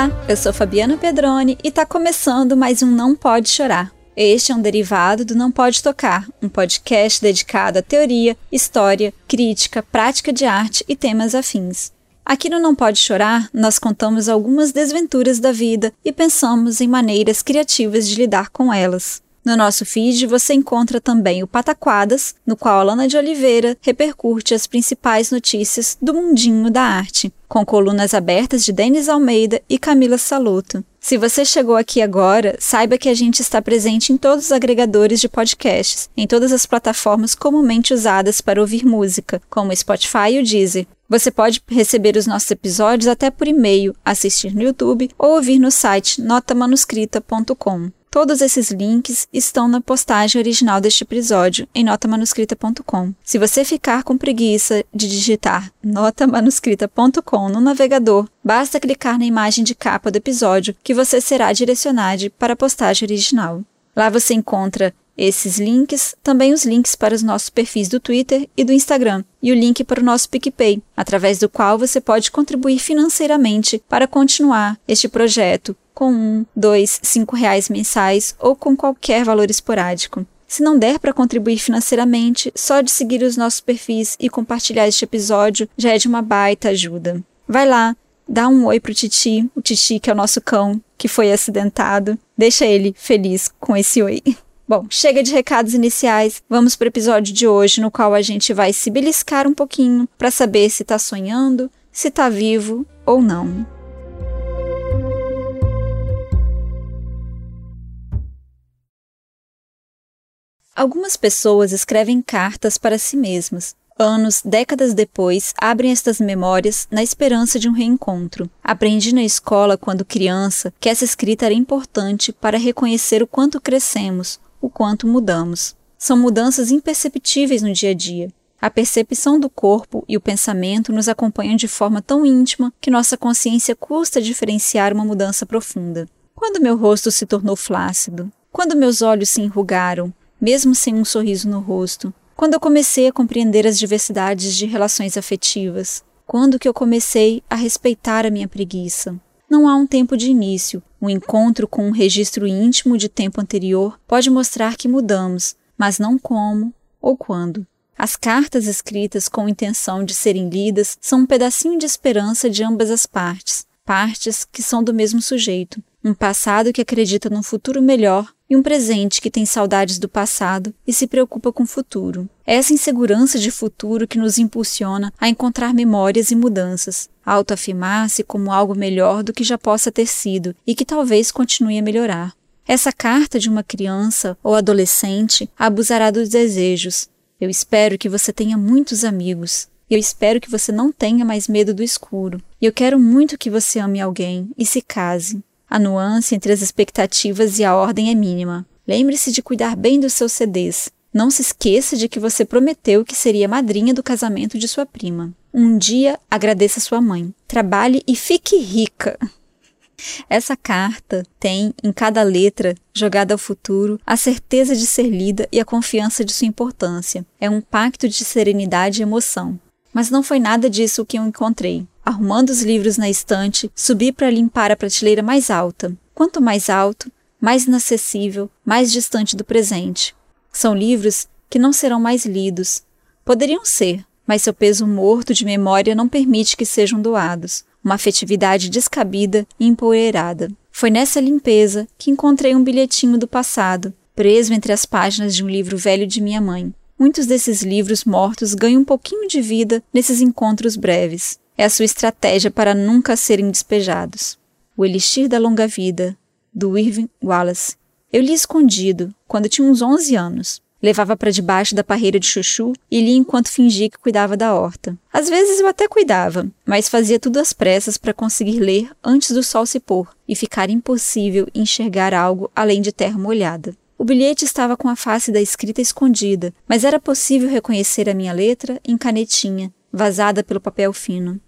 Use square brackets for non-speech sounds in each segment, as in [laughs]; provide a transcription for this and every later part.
Olá, eu sou Fabiana Pedroni e está começando mais um Não Pode Chorar. Este é um derivado do Não Pode Tocar, um podcast dedicado à teoria, história, crítica, prática de arte e temas afins. Aqui no Não Pode Chorar, nós contamos algumas desventuras da vida e pensamos em maneiras criativas de lidar com elas. No nosso feed você encontra também o Pataquadas, no qual Lana de Oliveira repercute as principais notícias do mundinho da arte, com colunas abertas de Denis Almeida e Camila Saluto. Se você chegou aqui agora, saiba que a gente está presente em todos os agregadores de podcasts, em todas as plataformas comumente usadas para ouvir música, como Spotify e o Deezer. Você pode receber os nossos episódios até por e-mail, assistir no YouTube ou ouvir no site notamanuscrita.com. Todos esses links estão na postagem original deste episódio em notamanuscrita.com. Se você ficar com preguiça de digitar notamanuscrita.com no navegador, basta clicar na imagem de capa do episódio que você será direcionado para a postagem original. Lá você encontra esses links, também os links para os nossos perfis do Twitter e do Instagram, e o link para o nosso PicPay, através do qual você pode contribuir financeiramente para continuar este projeto com um, dois, cinco reais mensais ou com qualquer valor esporádico. Se não der para contribuir financeiramente, só de seguir os nossos perfis e compartilhar este episódio já é de uma baita ajuda. Vai lá, dá um oi pro Titi, o Titi que é o nosso cão que foi acidentado. Deixa ele feliz com esse oi. [laughs] Bom, chega de recados iniciais, vamos para o episódio de hoje, no qual a gente vai se beliscar um pouquinho para saber se está sonhando, se está vivo ou não. Algumas pessoas escrevem cartas para si mesmas. Anos, décadas depois, abrem estas memórias na esperança de um reencontro. Aprendi na escola, quando criança, que essa escrita era importante para reconhecer o quanto crescemos, o quanto mudamos. São mudanças imperceptíveis no dia a dia. A percepção do corpo e o pensamento nos acompanham de forma tão íntima que nossa consciência custa diferenciar uma mudança profunda. Quando meu rosto se tornou flácido? Quando meus olhos se enrugaram? Mesmo sem um sorriso no rosto. Quando eu comecei a compreender as diversidades de relações afetivas. Quando que eu comecei a respeitar a minha preguiça. Não há um tempo de início. Um encontro com um registro íntimo de tempo anterior pode mostrar que mudamos, mas não como ou quando. As cartas escritas com intenção de serem lidas são um pedacinho de esperança de ambas as partes, partes que são do mesmo sujeito, um passado que acredita num futuro melhor e um presente que tem saudades do passado e se preocupa com o futuro. É essa insegurança de futuro que nos impulsiona a encontrar memórias e mudanças, autoafirmar-se como algo melhor do que já possa ter sido e que talvez continue a melhorar. Essa carta de uma criança ou adolescente abusará dos desejos. Eu espero que você tenha muitos amigos. Eu espero que você não tenha mais medo do escuro. Eu quero muito que você ame alguém e se case. A nuance entre as expectativas e a ordem é mínima. Lembre-se de cuidar bem dos seus CDs. Não se esqueça de que você prometeu que seria madrinha do casamento de sua prima. Um dia agradeça sua mãe. Trabalhe e fique rica. Essa carta tem, em cada letra, jogada ao futuro, a certeza de ser lida e a confiança de sua importância. É um pacto de serenidade e emoção. Mas não foi nada disso que eu encontrei. Arrumando os livros na estante, subi para limpar a prateleira mais alta. Quanto mais alto, mais inacessível, mais distante do presente. São livros que não serão mais lidos. Poderiam ser, mas seu peso morto de memória não permite que sejam doados. Uma afetividade descabida e empoeirada. Foi nessa limpeza que encontrei um bilhetinho do passado, preso entre as páginas de um livro velho de minha mãe. Muitos desses livros mortos ganham um pouquinho de vida nesses encontros breves é a sua estratégia para nunca serem despejados. O elixir da longa vida, do Irving Wallace. Eu li escondido, quando tinha uns 11 anos. Levava para debaixo da parreira de chuchu e lia enquanto fingia que cuidava da horta. Às vezes eu até cuidava, mas fazia tudo às pressas para conseguir ler antes do sol se pôr e ficar impossível enxergar algo além de terra molhada. O bilhete estava com a face da escrita escondida, mas era possível reconhecer a minha letra em canetinha, vazada pelo papel fino.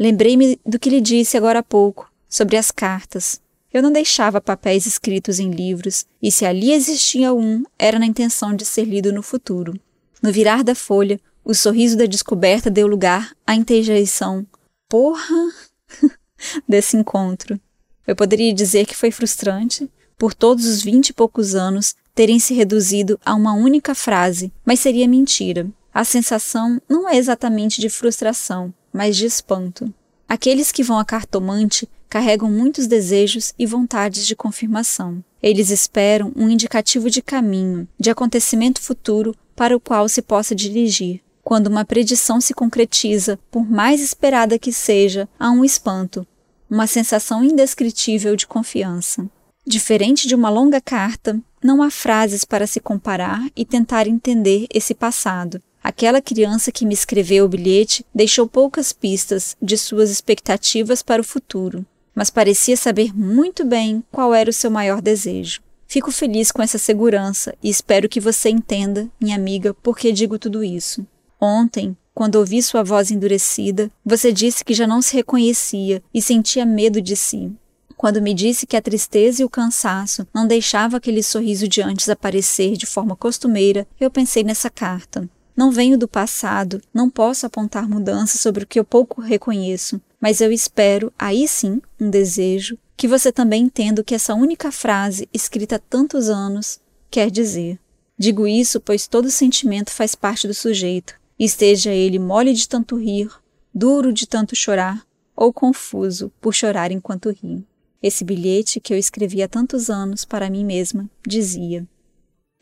Lembrei-me do que lhe disse agora há pouco, sobre as cartas. Eu não deixava papéis escritos em livros, e se ali existia um, era na intenção de ser lido no futuro. No virar da folha, o sorriso da descoberta deu lugar à interjeição porra [laughs] desse encontro. Eu poderia dizer que foi frustrante, por todos os vinte e poucos anos terem se reduzido a uma única frase, mas seria mentira. A sensação não é exatamente de frustração, mas de espanto. Aqueles que vão a cartomante carregam muitos desejos e vontades de confirmação. Eles esperam um indicativo de caminho, de acontecimento futuro para o qual se possa dirigir. Quando uma predição se concretiza, por mais esperada que seja, há um espanto, uma sensação indescritível de confiança. Diferente de uma longa carta, não há frases para se comparar e tentar entender esse passado. Aquela criança que me escreveu o bilhete deixou poucas pistas de suas expectativas para o futuro mas parecia saber muito bem qual era o seu maior desejo. Fico feliz com essa segurança e espero que você entenda, minha amiga, por que digo tudo isso. Ontem, quando ouvi sua voz endurecida, você disse que já não se reconhecia e sentia medo de si. Quando me disse que a tristeza e o cansaço não deixavam aquele sorriso de antes aparecer de forma costumeira, eu pensei nessa carta. Não venho do passado, não posso apontar mudanças sobre o que eu pouco reconheço, mas eu espero, aí sim, um desejo, que você também entenda o que essa única frase, escrita há tantos anos, quer dizer. Digo isso pois todo sentimento faz parte do sujeito, esteja ele mole de tanto rir, duro de tanto chorar, ou confuso por chorar enquanto ri. Esse bilhete que eu escrevi há tantos anos para mim mesma dizia: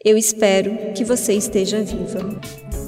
Eu espero que você esteja viva.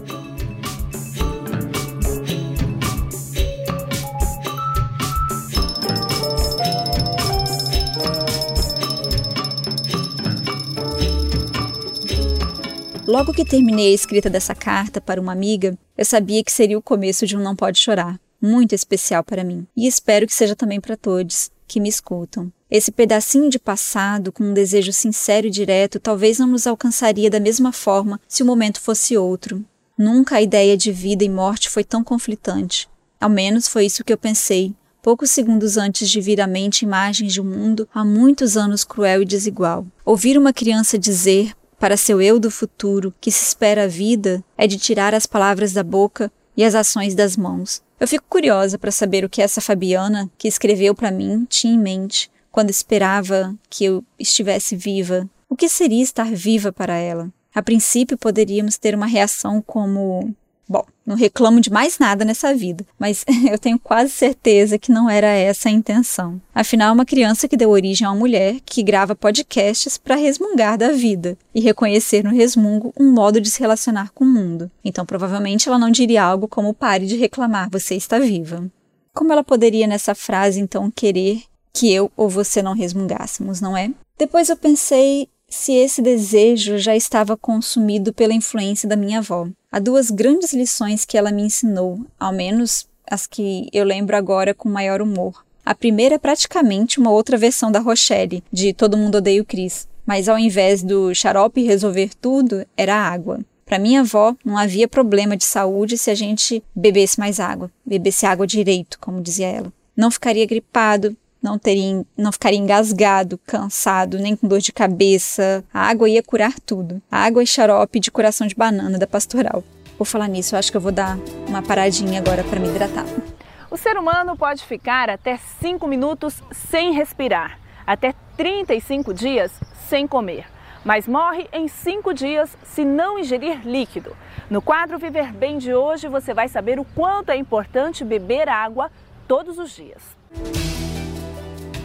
Logo que terminei a escrita dessa carta para uma amiga, eu sabia que seria o começo de um Não Pode Chorar, muito especial para mim, e espero que seja também para todos que me escutam. Esse pedacinho de passado, com um desejo sincero e direto, talvez não nos alcançaria da mesma forma se o momento fosse outro. Nunca a ideia de vida e morte foi tão conflitante. Ao menos foi isso que eu pensei, poucos segundos antes de vir à mente imagens de um mundo há muitos anos cruel e desigual. Ouvir uma criança dizer, para seu eu do futuro, que se espera a vida, é de tirar as palavras da boca e as ações das mãos. Eu fico curiosa para saber o que essa Fabiana, que escreveu para mim, tinha em mente quando esperava que eu estivesse viva. O que seria estar viva para ela? A princípio, poderíamos ter uma reação como: Bom, não reclamo de mais nada nessa vida, mas [laughs] eu tenho quase certeza que não era essa a intenção. Afinal, é uma criança que deu origem a uma mulher que grava podcasts para resmungar da vida e reconhecer no resmungo um modo de se relacionar com o mundo. Então, provavelmente ela não diria algo como pare de reclamar, você está viva. Como ela poderia nessa frase então querer que eu ou você não resmungássemos, não é? Depois eu pensei se esse desejo já estava consumido pela influência da minha avó. Há duas grandes lições que ela me ensinou, ao menos as que eu lembro agora com maior humor. A primeira é praticamente uma outra versão da Rochelle, de Todo Mundo Odeia o Cris, mas ao invés do xarope resolver tudo, era água. Para minha avó, não havia problema de saúde se a gente bebesse mais água, bebesse água direito, como dizia ela. Não ficaria gripado, não teria, não ficaria engasgado, cansado, nem com dor de cabeça. A água ia curar tudo. A água e xarope de coração de banana da pastoral. Por falar nisso, eu acho que eu vou dar uma paradinha agora para me hidratar. O ser humano pode ficar até 5 minutos sem respirar, até 35 dias sem comer, mas morre em 5 dias se não ingerir líquido. No quadro Viver Bem de hoje, você vai saber o quanto é importante beber água todos os dias.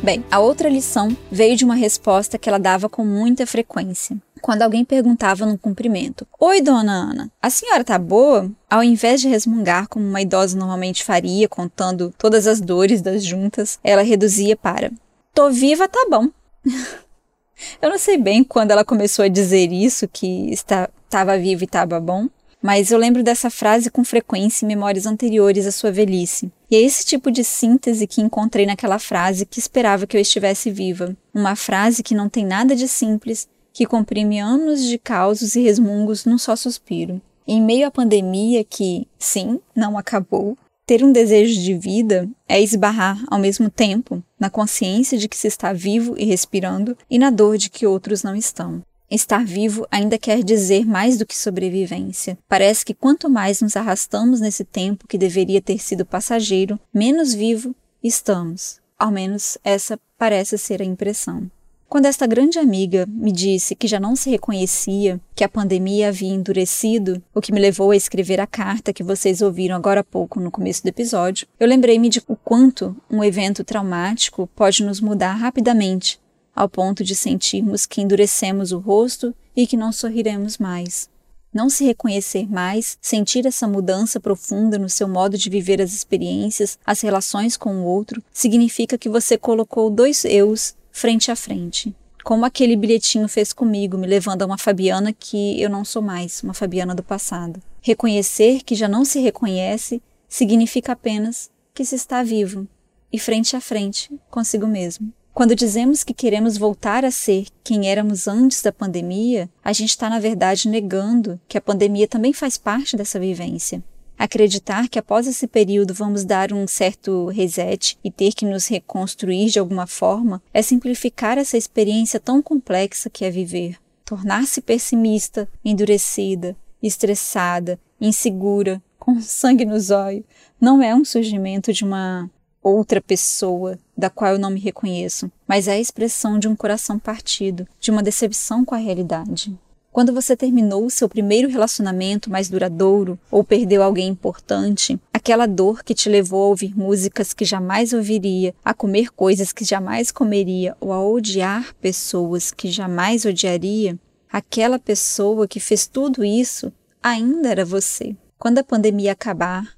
Bem, a outra lição veio de uma resposta que ela dava com muita frequência. Quando alguém perguntava no cumprimento: Oi, dona Ana, a senhora tá boa? Ao invés de resmungar como uma idosa normalmente faria, contando todas as dores das juntas, ela reduzia para: Tô viva, tá bom. [laughs] Eu não sei bem quando ela começou a dizer isso, que estava vivo e estava bom, mas eu lembro dessa frase com frequência em memórias anteriores à sua velhice. E é esse tipo de síntese que encontrei naquela frase que esperava que eu estivesse viva. Uma frase que não tem nada de simples, que comprime anos de causos e resmungos num só suspiro. Em meio à pandemia que, sim, não acabou, ter um desejo de vida é esbarrar, ao mesmo tempo, na consciência de que se está vivo e respirando e na dor de que outros não estão. Estar vivo ainda quer dizer mais do que sobrevivência. Parece que quanto mais nos arrastamos nesse tempo que deveria ter sido passageiro, menos vivo estamos. Ao menos essa parece ser a impressão. Quando esta grande amiga me disse que já não se reconhecia, que a pandemia havia endurecido, o que me levou a escrever a carta que vocês ouviram agora há pouco no começo do episódio, eu lembrei-me de o quanto um evento traumático pode nos mudar rapidamente, ao ponto de sentirmos que endurecemos o rosto e que não sorriremos mais. Não se reconhecer mais, sentir essa mudança profunda no seu modo de viver as experiências, as relações com o outro, significa que você colocou dois eus frente a frente. Como aquele bilhetinho fez comigo, me levando a uma Fabiana que eu não sou mais, uma Fabiana do passado. Reconhecer que já não se reconhece significa apenas que se está vivo e frente a frente consigo mesmo. Quando dizemos que queremos voltar a ser quem éramos antes da pandemia, a gente está, na verdade, negando que a pandemia também faz parte dessa vivência. Acreditar que após esse período vamos dar um certo reset e ter que nos reconstruir de alguma forma é simplificar essa experiência tão complexa que é viver. Tornar-se pessimista, endurecida, estressada, insegura, com [laughs] sangue nos olhos, não é um surgimento de uma outra pessoa da qual eu não me reconheço, mas é a expressão de um coração partido, de uma decepção com a realidade. Quando você terminou o seu primeiro relacionamento mais duradouro ou perdeu alguém importante, aquela dor que te levou a ouvir músicas que jamais ouviria, a comer coisas que jamais comeria ou a odiar pessoas que jamais odiaria, aquela pessoa que fez tudo isso ainda era você. Quando a pandemia acabar,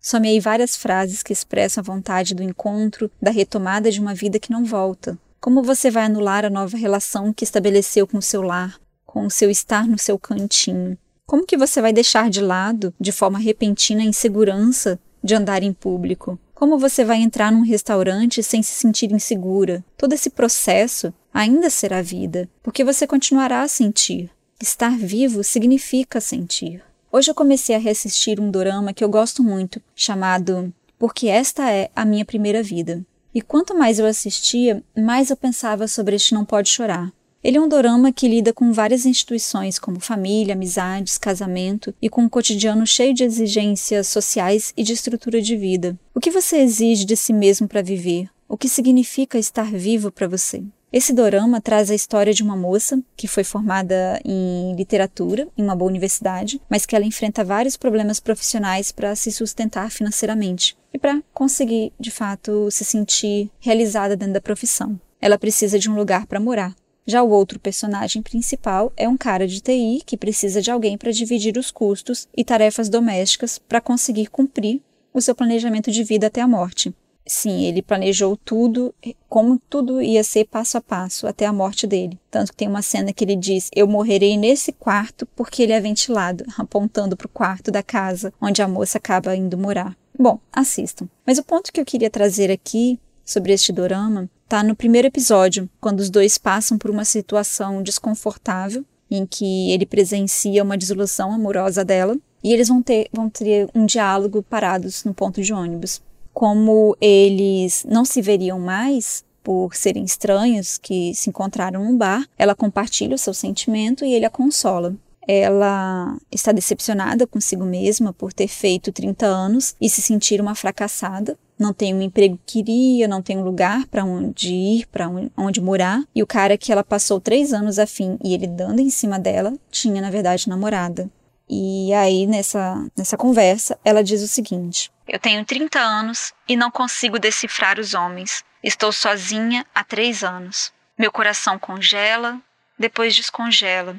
Somei várias frases que expressam a vontade do encontro, da retomada de uma vida que não volta. Como você vai anular a nova relação que estabeleceu com o seu lar, com o seu estar no seu cantinho? Como que você vai deixar de lado, de forma repentina, a insegurança de andar em público? Como você vai entrar num restaurante sem se sentir insegura? Todo esse processo ainda será vida, porque você continuará a sentir. Estar vivo significa sentir. Hoje eu comecei a reassistir um dorama que eu gosto muito, chamado Porque Esta é a Minha Primeira Vida. E quanto mais eu assistia, mais eu pensava sobre este Não Pode Chorar. Ele é um dorama que lida com várias instituições, como família, amizades, casamento, e com um cotidiano cheio de exigências sociais e de estrutura de vida. O que você exige de si mesmo para viver? O que significa estar vivo para você? Esse dorama traz a história de uma moça que foi formada em literatura em uma boa universidade, mas que ela enfrenta vários problemas profissionais para se sustentar financeiramente e para conseguir, de fato, se sentir realizada dentro da profissão. Ela precisa de um lugar para morar. Já o outro personagem principal é um cara de TI que precisa de alguém para dividir os custos e tarefas domésticas para conseguir cumprir o seu planejamento de vida até a morte. Sim, ele planejou tudo, como tudo ia ser passo a passo até a morte dele. Tanto que tem uma cena que ele diz: Eu morrerei nesse quarto porque ele é ventilado, [laughs] apontando para o quarto da casa onde a moça acaba indo morar. Bom, assistam. Mas o ponto que eu queria trazer aqui sobre este dorama está no primeiro episódio, quando os dois passam por uma situação desconfortável em que ele presencia uma desilusão amorosa dela e eles vão ter, vão ter um diálogo parados no ponto de ônibus como eles não se veriam mais por serem estranhos que se encontraram num bar, ela compartilha o seu sentimento e ele a consola. Ela está decepcionada consigo mesma por ter feito 30 anos e se sentir uma fracassada. Não tem um emprego que queria, não tem um lugar para onde ir, para onde morar. E o cara que ela passou três anos afim e ele dando em cima dela, tinha na verdade namorada. E aí, nessa, nessa conversa, ela diz o seguinte: Eu tenho 30 anos e não consigo decifrar os homens. Estou sozinha há três anos. Meu coração congela, depois descongela.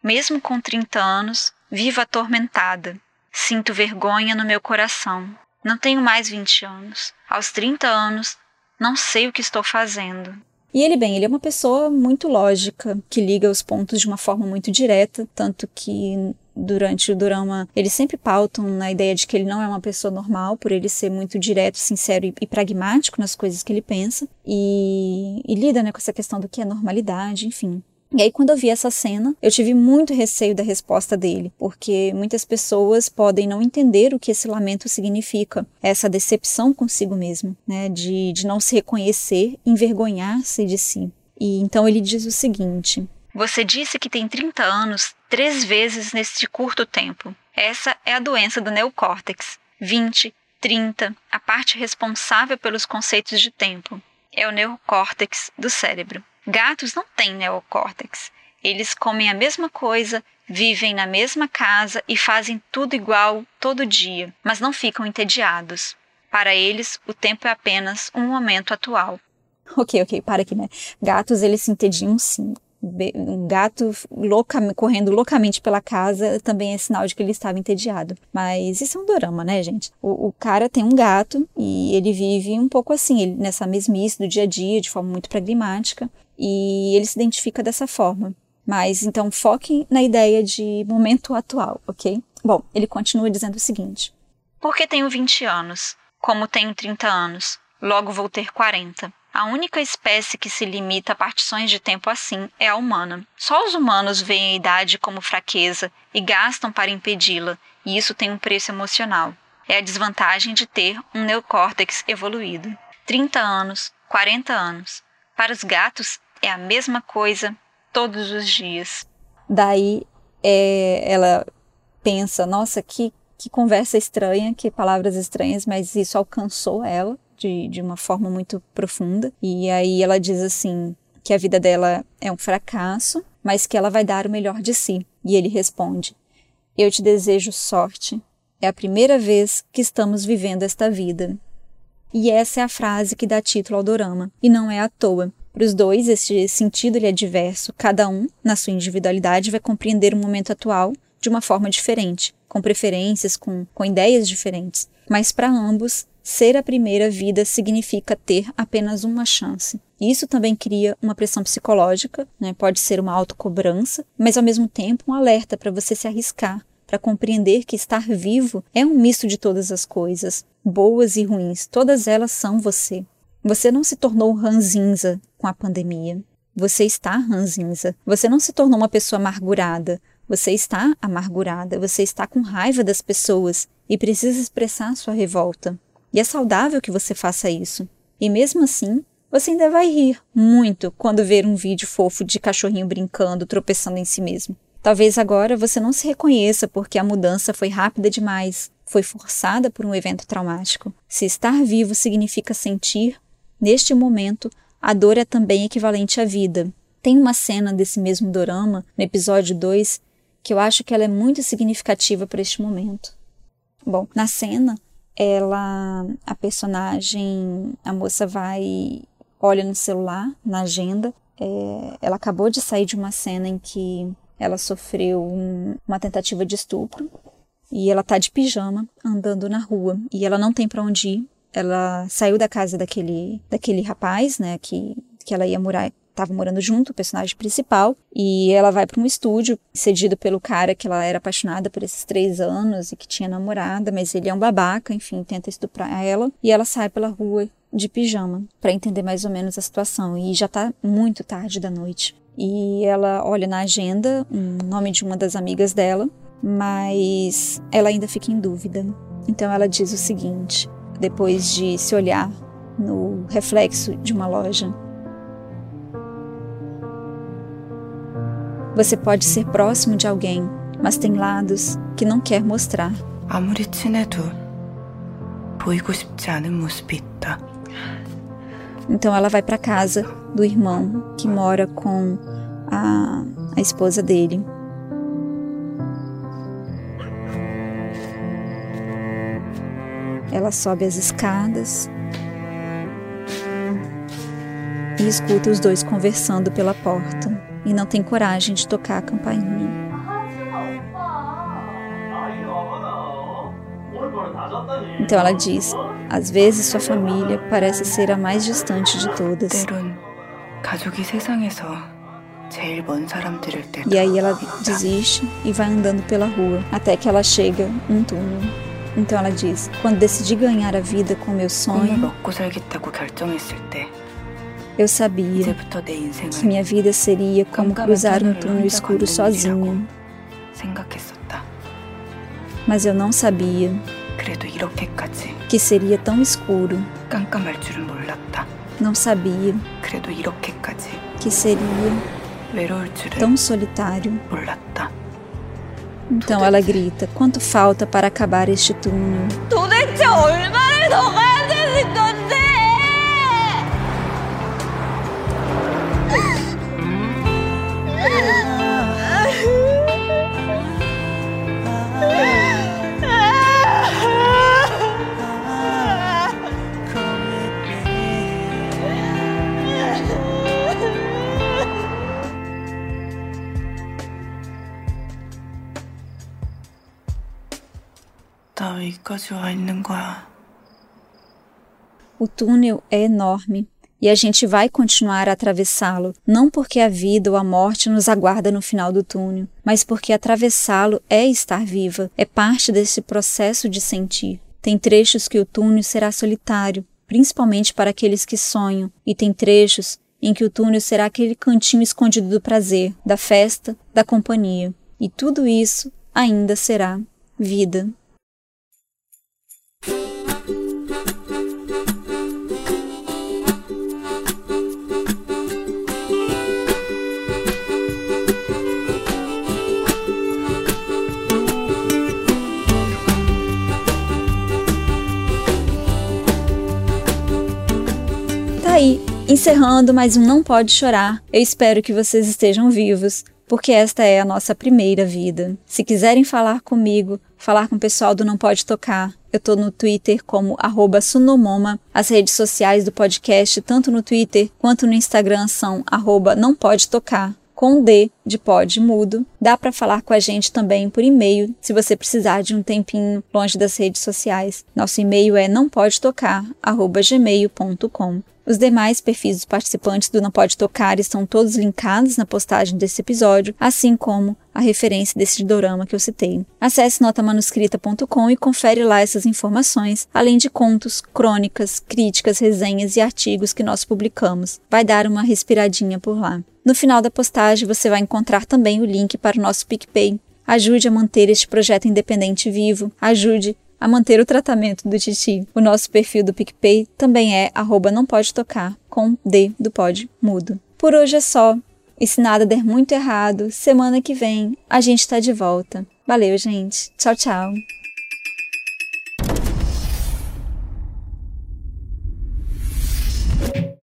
Mesmo com 30 anos, vivo atormentada. Sinto vergonha no meu coração. Não tenho mais 20 anos. Aos 30 anos, não sei o que estou fazendo. E ele, bem, ele é uma pessoa muito lógica, que liga os pontos de uma forma muito direta, tanto que durante o drama eles sempre pautam na ideia de que ele não é uma pessoa normal, por ele ser muito direto, sincero e, e pragmático nas coisas que ele pensa, e, e lida né, com essa questão do que é normalidade, enfim. E aí, quando eu vi essa cena, eu tive muito receio da resposta dele, porque muitas pessoas podem não entender o que esse lamento significa, essa decepção consigo mesmo, né, de, de não se reconhecer, envergonhar-se de si. E então ele diz o seguinte: Você disse que tem 30 anos três vezes neste curto tempo. Essa é a doença do neocórtex. 20, 30, a parte responsável pelos conceitos de tempo. É o neocórtex do cérebro. Gatos não têm neocórtex. Eles comem a mesma coisa, vivem na mesma casa e fazem tudo igual todo dia, mas não ficam entediados. Para eles, o tempo é apenas um momento atual. Ok, ok, para aqui, né? Gatos, eles se entediam sim. Um gato louca, correndo loucamente pela casa também é sinal de que ele estava entediado. Mas isso é um dorama, né, gente? O, o cara tem um gato e ele vive um pouco assim, ele, nessa mesmice do dia a dia, de forma muito pragmática e ele se identifica dessa forma. Mas então foque na ideia de momento atual, ok? Bom, ele continua dizendo o seguinte: Porque tenho 20 anos, como tenho 30 anos, logo vou ter 40. A única espécie que se limita a partições de tempo assim é a humana. Só os humanos veem a idade como fraqueza e gastam para impedi-la, e isso tem um preço emocional. É a desvantagem de ter um neocórtex evoluído. 30 anos, 40 anos. Para os gatos, é a mesma coisa todos os dias. Daí é, ela pensa, nossa, que, que conversa estranha, que palavras estranhas, mas isso alcançou ela de, de uma forma muito profunda. E aí ela diz assim que a vida dela é um fracasso, mas que ela vai dar o melhor de si. E ele responde: Eu te desejo sorte. É a primeira vez que estamos vivendo esta vida. E essa é a frase que dá título ao dorama, e não é à toa. Para os dois, este sentido ele é diverso, cada um, na sua individualidade, vai compreender o momento atual de uma forma diferente, com preferências, com, com ideias diferentes. Mas para ambos, ser a primeira vida significa ter apenas uma chance. Isso também cria uma pressão psicológica, né? pode ser uma autocobrança, mas ao mesmo tempo um alerta para você se arriscar, para compreender que estar vivo é um misto de todas as coisas, boas e ruins, todas elas são você. Você não se tornou ranzinza com a pandemia. Você está ranzinza. Você não se tornou uma pessoa amargurada. Você está amargurada. Você está com raiva das pessoas e precisa expressar sua revolta. E é saudável que você faça isso. E mesmo assim, você ainda vai rir muito quando ver um vídeo fofo de cachorrinho brincando, tropeçando em si mesmo. Talvez agora você não se reconheça porque a mudança foi rápida demais, foi forçada por um evento traumático. Se estar vivo significa sentir, Neste momento, a dor é também equivalente à vida. Tem uma cena desse mesmo dorama, no episódio 2, que eu acho que ela é muito significativa para este momento. Bom, na cena, ela, a personagem, a moça vai, olha no celular, na agenda, é, ela acabou de sair de uma cena em que ela sofreu um, uma tentativa de estupro e ela tá de pijama andando na rua. E ela não tem para onde ir. Ela saiu da casa daquele, daquele rapaz, né, que, que ela ia morar, estava morando junto, o personagem principal, e ela vai para um estúdio cedido pelo cara que ela era apaixonada por esses três anos e que tinha namorada, mas ele é um babaca, enfim, tenta estuprar ela, e ela sai pela rua de pijama para entender mais ou menos a situação, e já tá muito tarde da noite. E ela olha na agenda o nome de uma das amigas dela, mas ela ainda fica em dúvida. Então ela diz o seguinte: depois de se olhar no reflexo de uma loja. Você pode ser próximo de alguém, mas tem lados que não quer mostrar. 아무리 친해도 보이고 싶지 않은 모습이 있다. Então ela vai para casa do irmão que mora com a, a esposa dele. Ela sobe as escadas e escuta os dois conversando pela porta e não tem coragem de tocar a campainha. Então ela diz: às vezes sua família parece ser a mais distante de todas. E aí ela desiste e vai andando pela rua até que ela chega num túnel. Então ela diz: quando decidi ganhar a vida com meu sonho, eu sabia que minha vida seria como cruzar um túnel escuro sozinha. Mas eu não sabia que seria tão escuro. Não sabia que seria tão solitário. Então ela grita: Quanto falta para acabar este túnel? 나 여기까지 와 있는 거야. O túnel é enorme e a gente vai continuar a atravessá-lo, não porque a vida ou a morte nos aguarda no final do túnel, mas porque atravessá-lo é estar viva, é parte desse processo de sentir. Tem trechos que o túnel será solitário, principalmente para aqueles que sonham, e tem trechos em que o túnel será aquele cantinho escondido do prazer, da festa, da companhia. E tudo isso ainda será vida. Encerrando mais um Não Pode Chorar. Eu espero que vocês estejam vivos, porque esta é a nossa primeira vida. Se quiserem falar comigo, falar com o pessoal do Não Pode Tocar, eu tô no Twitter como arroba Sunomoma. As redes sociais do podcast, tanto no Twitter quanto no Instagram, são arroba Não Pode Tocar com D de pod mudo. Dá para falar com a gente também por e-mail, se você precisar de um tempinho longe das redes sociais. Nosso e-mail é nãopodetocar@gmail.com. Os demais perfis dos participantes do Não Pode Tocar estão todos linkados na postagem desse episódio, assim como a referência desse dorama que eu citei. Acesse notamanuscrita.com e confere lá essas informações, além de contos, crônicas, críticas, resenhas e artigos que nós publicamos. Vai dar uma respiradinha por lá. No final da postagem você vai encontrar também o link para o nosso PicPay. Ajude a manter este projeto independente vivo, ajude a manter o tratamento do Titi. O nosso perfil do PicPay também é arroba não pode tocar, com D do pod mudo. Por hoje é só. E se nada der muito errado, semana que vem a gente tá de volta. Valeu, gente. Tchau, tchau.